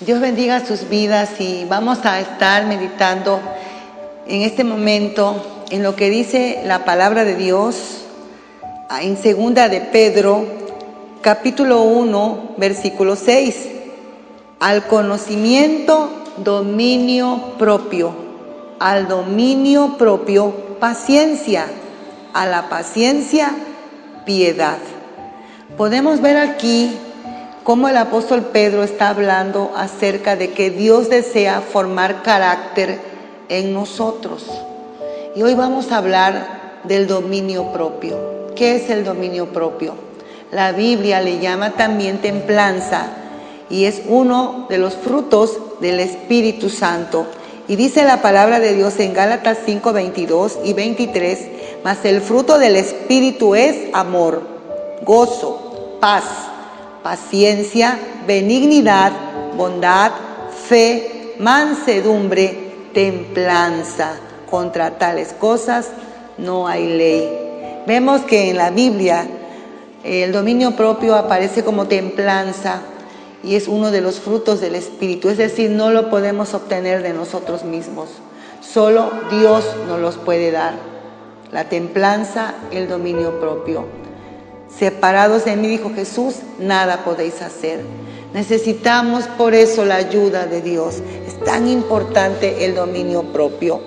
Dios bendiga sus vidas y vamos a estar meditando en este momento en lo que dice la palabra de Dios en segunda de Pedro, capítulo 1, versículo 6. Al conocimiento, dominio propio. Al dominio propio, paciencia. A la paciencia, piedad. Podemos ver aquí cómo el apóstol Pedro está hablando acerca de que Dios desea formar carácter en nosotros. Y hoy vamos a hablar del dominio propio. ¿Qué es el dominio propio? La Biblia le llama también templanza y es uno de los frutos del Espíritu Santo. Y dice la palabra de Dios en Gálatas 5, 22 y 23, mas el fruto del Espíritu es amor, gozo, paz paciencia, benignidad, bondad, fe, mansedumbre, templanza. Contra tales cosas no hay ley. Vemos que en la Biblia el dominio propio aparece como templanza y es uno de los frutos del Espíritu, es decir, no lo podemos obtener de nosotros mismos, solo Dios nos los puede dar. La templanza, el dominio propio. Separados de mí, dijo Jesús, nada podéis hacer. Necesitamos por eso la ayuda de Dios. Es tan importante el dominio propio,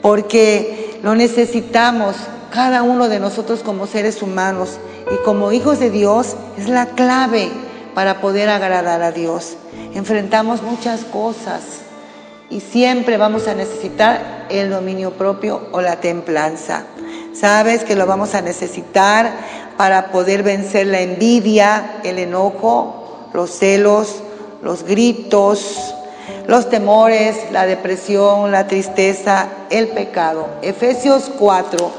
porque lo necesitamos cada uno de nosotros como seres humanos y como hijos de Dios es la clave para poder agradar a Dios. Enfrentamos muchas cosas y siempre vamos a necesitar el dominio propio o la templanza. Sabes que lo vamos a necesitar para poder vencer la envidia, el enojo, los celos, los gritos, los temores, la depresión, la tristeza, el pecado. Efesios 4,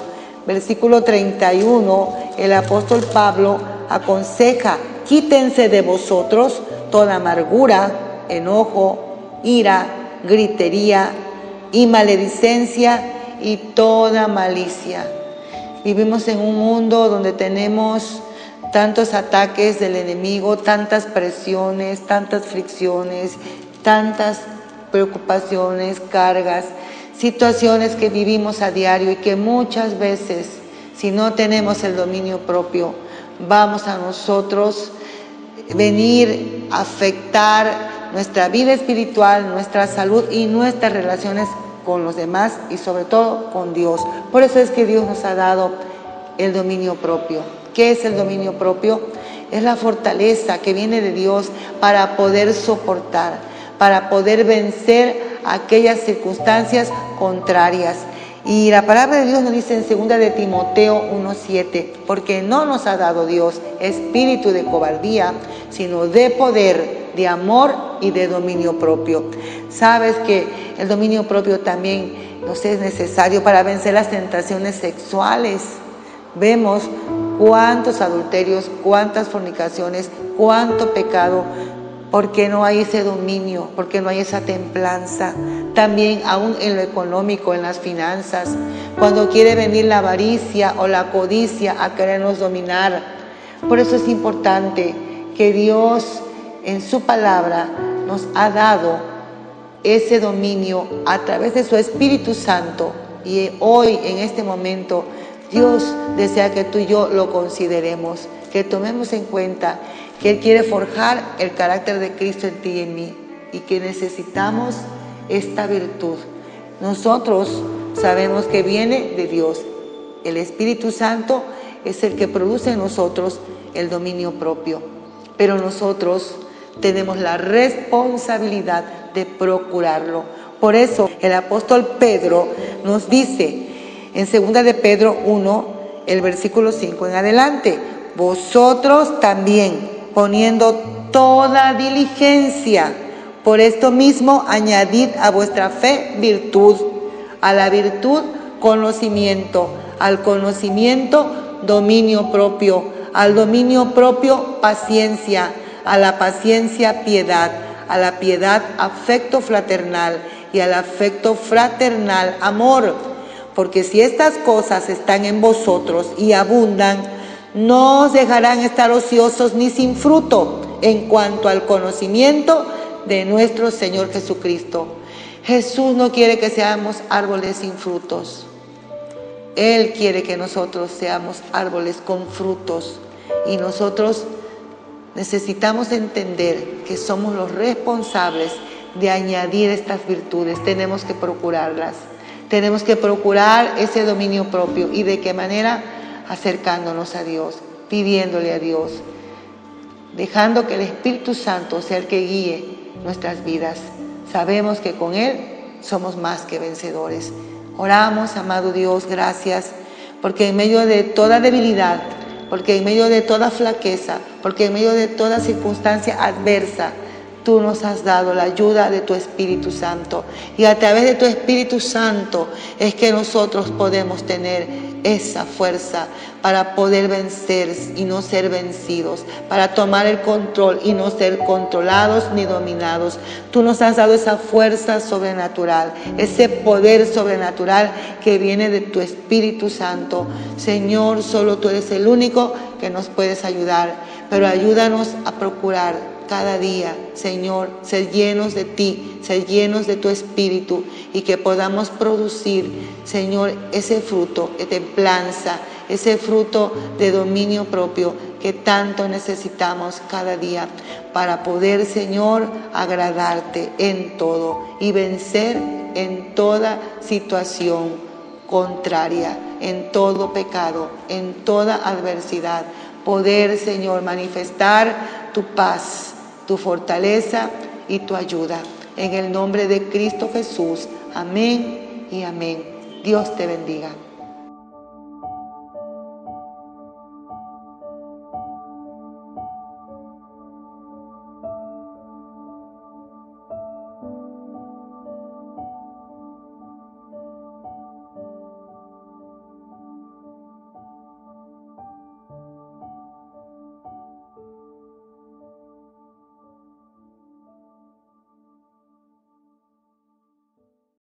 versículo 31, el apóstol Pablo aconseja, quítense de vosotros toda amargura, enojo, ira, gritería y maledicencia y toda malicia Vivimos en un mundo donde tenemos tantos ataques del enemigo, tantas presiones, tantas fricciones, tantas preocupaciones, cargas, situaciones que vivimos a diario y que muchas veces, si no tenemos el dominio propio, vamos a nosotros venir a afectar nuestra vida espiritual, nuestra salud y nuestras relaciones con los demás y sobre todo con Dios. Por eso es que Dios nos ha dado el dominio propio. ¿Qué es el dominio propio? Es la fortaleza que viene de Dios para poder soportar, para poder vencer aquellas circunstancias contrarias. Y la palabra de Dios nos dice en 2 de Timoteo 1:7, porque no nos ha dado Dios espíritu de cobardía, sino de poder, de amor y de dominio propio. Sabes que el dominio propio también nos es necesario para vencer las tentaciones sexuales. Vemos cuántos adulterios, cuántas fornicaciones, cuánto pecado, porque no hay ese dominio, porque no hay esa templanza. También aún en lo económico, en las finanzas, cuando quiere venir la avaricia o la codicia a querernos dominar. Por eso es importante que Dios en su palabra nos ha dado ese dominio a través de su Espíritu Santo. Y hoy, en este momento, Dios desea que tú y yo lo consideremos, que tomemos en cuenta que Él quiere forjar el carácter de Cristo en ti y en mí y que necesitamos esta virtud. Nosotros sabemos que viene de Dios. El Espíritu Santo es el que produce en nosotros el dominio propio, pero nosotros tenemos la responsabilidad de procurarlo. Por eso el apóstol Pedro nos dice en 2 de Pedro 1, el versículo 5 en adelante, vosotros también poniendo toda diligencia, por esto mismo añadid a vuestra fe virtud, a la virtud conocimiento, al conocimiento dominio propio, al dominio propio paciencia a la paciencia piedad, a la piedad afecto fraternal y al afecto fraternal amor. Porque si estas cosas están en vosotros y abundan, no os dejarán estar ociosos ni sin fruto en cuanto al conocimiento de nuestro Señor Jesucristo. Jesús no quiere que seamos árboles sin frutos. Él quiere que nosotros seamos árboles con frutos y nosotros necesitamos entender que somos los responsables de añadir estas virtudes. Tenemos que procurarlas. Tenemos que procurar ese dominio propio. ¿Y de qué manera? Acercándonos a Dios, pidiéndole a Dios, dejando que el Espíritu Santo sea el que guíe nuestras vidas. Sabemos que con Él somos más que vencedores. Oramos, amado Dios, gracias, porque en medio de toda debilidad, porque en medio de toda flaqueza, porque en medio de toda circunstancia adversa, tú nos has dado la ayuda de tu Espíritu Santo. Y a través de tu Espíritu Santo es que nosotros podemos tener esa fuerza para poder vencer y no ser vencidos, para tomar el control y no ser controlados ni dominados. Tú nos has dado esa fuerza sobrenatural, ese poder sobrenatural que viene de tu Espíritu Santo. Señor, solo tú eres el único que nos puedes ayudar, pero ayúdanos a procurar cada día, Señor, ser llenos de ti, ser llenos de tu espíritu y que podamos producir, Señor, ese fruto de templanza, ese fruto de dominio propio que tanto necesitamos cada día para poder, Señor, agradarte en todo y vencer en toda situación contraria, en todo pecado, en toda adversidad. Poder, Señor, manifestar tu paz, tu fortaleza y tu ayuda. En el nombre de Cristo Jesús. Amén y amén. Dios te bendiga.